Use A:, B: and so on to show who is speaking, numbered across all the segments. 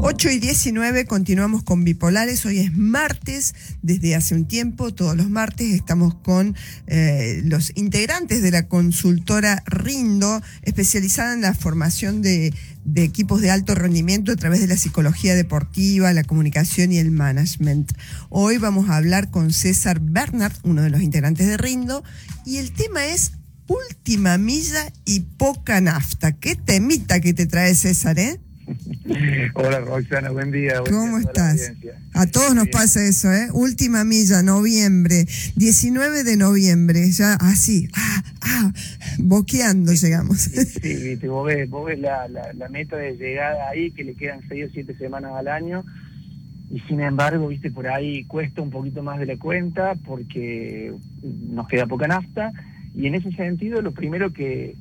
A: 8 y 19 continuamos con Bipolares. Hoy es martes, desde hace un tiempo, todos los martes estamos con eh, los integrantes de la consultora Rindo, especializada en la formación de, de, equipos de alto rendimiento a través de la psicología deportiva, la comunicación y el management. Hoy vamos a hablar con César Bernard, uno de los integrantes de Rindo, y el tema es última milla y poca nafta. Qué temita que te trae César, ¿eh?
B: Hola Roxana, buen día.
A: ¿Cómo estás? A todos nos pasa eso, ¿eh? Última milla, noviembre, 19 de noviembre, ya así, ah, ah, boqueando llegamos.
B: Sí, viste, vos ves, vos ves la, la, meta de llegada ahí, que le quedan 6 o 7 semanas al año, y sin embargo, viste, por ahí cuesta un poquito más de la cuenta porque nos queda poca nafta, y en ese sentido lo primero que,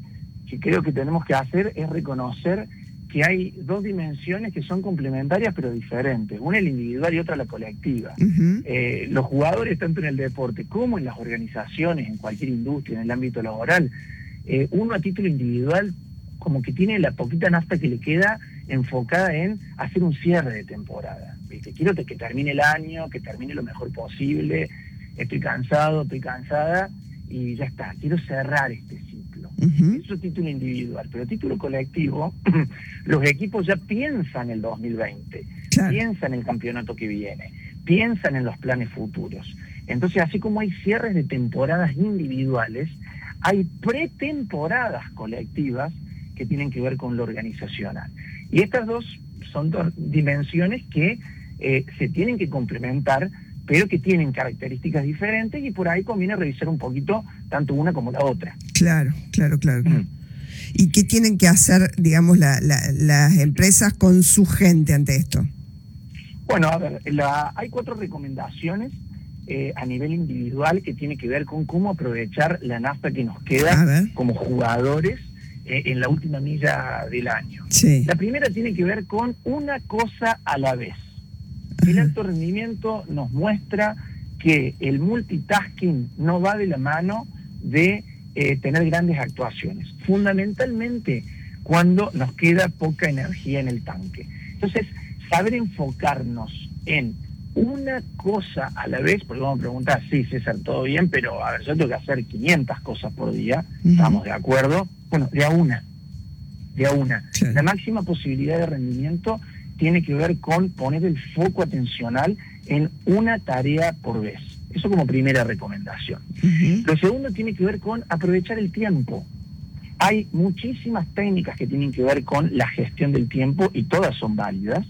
B: que creo que tenemos que hacer es reconocer que hay dos dimensiones que son complementarias pero diferentes. Una el individual y otra la colectiva. Eh, los jugadores, tanto en el deporte como en las organizaciones, en cualquier industria, en el ámbito laboral, eh, uno a título individual como que tiene la poquita nafta que le queda enfocada en hacer un cierre de temporada. Quiero que termine el año, que termine lo mejor posible, estoy cansado, estoy cansada y ya está, quiero cerrar este eso es título individual, pero título colectivo, los equipos ya piensan el 2020, piensan en el campeonato que viene, piensan en los planes futuros. Entonces, así como hay cierres de temporadas individuales, hay pretemporadas colectivas que tienen que ver con lo organizacional. Y estas dos son dos dimensiones que eh, se tienen que complementar pero que tienen características diferentes y por ahí conviene revisar un poquito tanto una como la otra.
A: Claro, claro, claro. ¿Y qué tienen que hacer, digamos, las empresas con su gente ante esto?
B: Bueno, a ver, hay cuatro recomendaciones eh, a nivel individual que tiene que ver con cómo aprovechar la nafta que nos queda como jugadores eh, en la última milla del año. La primera tiene que ver con una cosa a la vez. El alto rendimiento nos muestra que el multitasking no va de la mano de eh, tener grandes actuaciones, fundamentalmente cuando nos queda poca energía en el tanque. Entonces, saber enfocarnos en una cosa a la vez, porque vamos a preguntar, sí, César, todo bien, pero a ver, yo tengo que hacer 500 cosas por día, ¿estamos de acuerdo? Bueno, de a una, de a una. La máxima posibilidad de rendimiento tiene que ver con poner el foco atencional en una tarea por vez. Eso como primera recomendación. Lo segundo tiene que ver con aprovechar el tiempo. Hay muchísimas técnicas que tienen que ver con la gestión del tiempo y todas son válidas,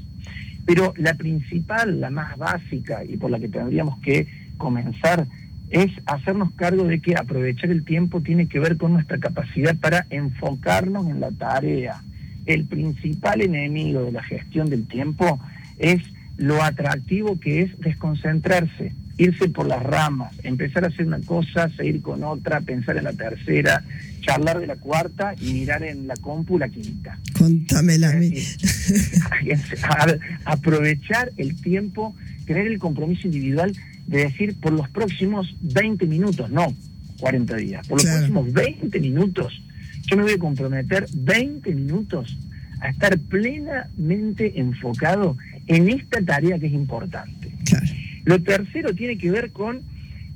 B: pero la principal, la más básica y por la que tendríamos que comenzar es hacernos cargo de que aprovechar el tiempo tiene que ver con nuestra capacidad para enfocarnos en la tarea, el principal enemigo de la gestión del tiempo es lo atractivo que es desconcentrarse, irse por las ramas, empezar a hacer una cosa, seguir con otra, pensar en la tercera, charlar de la cuarta y mirar en la compu la quinta.
A: Contámela a mí.
B: aprovechar el tiempo, tener el compromiso individual de decir por los próximos 20 minutos, no 40 días, por los próximos 20 minutos yo me voy a comprometer 20 minutos a estar plenamente enfocado en esta tarea que es importante. Lo tercero tiene que ver con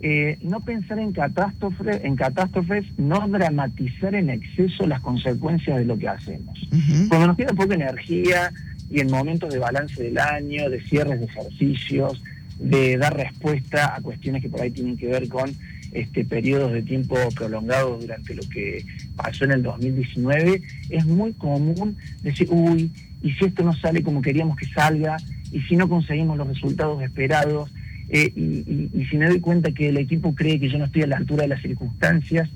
B: eh, no pensar en catástrofes, en catástrofes, no dramatizar en exceso las consecuencias de lo que hacemos. Cuando nos queda poca energía y en momentos de balance del año, de cierres de ejercicios, de dar respuesta a cuestiones que por ahí tienen que ver con este, periodos de tiempo prolongados durante lo que pasó en el 2019, es muy común decir, uy, y si esto no sale como queríamos que salga, y si no conseguimos los resultados esperados, eh, y, si me doy cuenta que el equipo cree que yo no estoy a la altura de las circunstancias,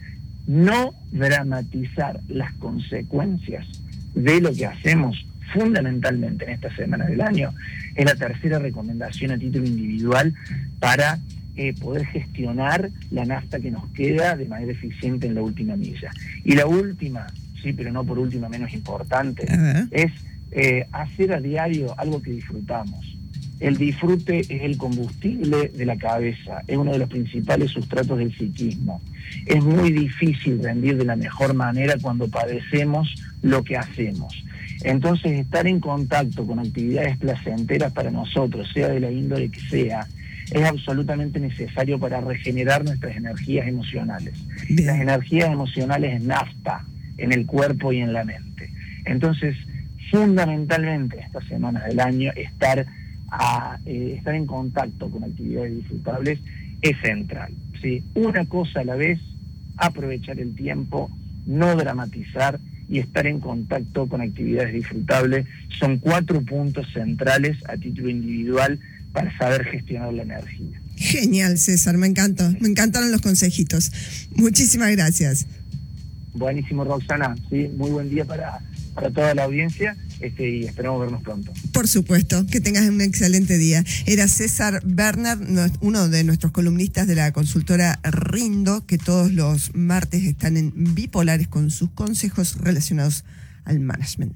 B: no dramatizar las consecuencias de lo que hacemos fundamentalmente en estas semanas del año, es la tercera recomendación a título individual para eh, poder gestionar la nafta que nos queda de manera eficiente en la última milla. Y la última, sí, pero no por última menos importante, es eh, hacer a diario algo que disfrutamos. El disfrute es el combustible de la cabeza, es uno de los principales sustratos del psiquismo. Es muy difícil rendir de la mejor manera cuando padecemos lo que hacemos. Entonces, estar en contacto con actividades placenteras para nosotros, sea de la índole que sea, es absolutamente necesario para regenerar nuestras energías emocionales. Las energías emocionales es nafta en el cuerpo y en la mente. Entonces, fundamentalmente estas semanas del año, estar, a, eh, estar en contacto con actividades disfrutables es central. ¿sí? Una cosa a la vez, aprovechar el tiempo, no dramatizar y estar en contacto con actividades disfrutables son cuatro puntos centrales a título individual para saber gestionar la energía.
A: Genial, César, me encantó, me encantaron los consejitos. Muchísimas gracias.
B: Buenísimo, Roxana, sí, muy buen día para, para toda la audiencia este, y esperamos vernos pronto.
A: Por supuesto, que tengas un excelente día. Era César Bernard, uno de nuestros columnistas de la consultora Rindo, que todos los martes están en bipolares con sus consejos relacionados al management.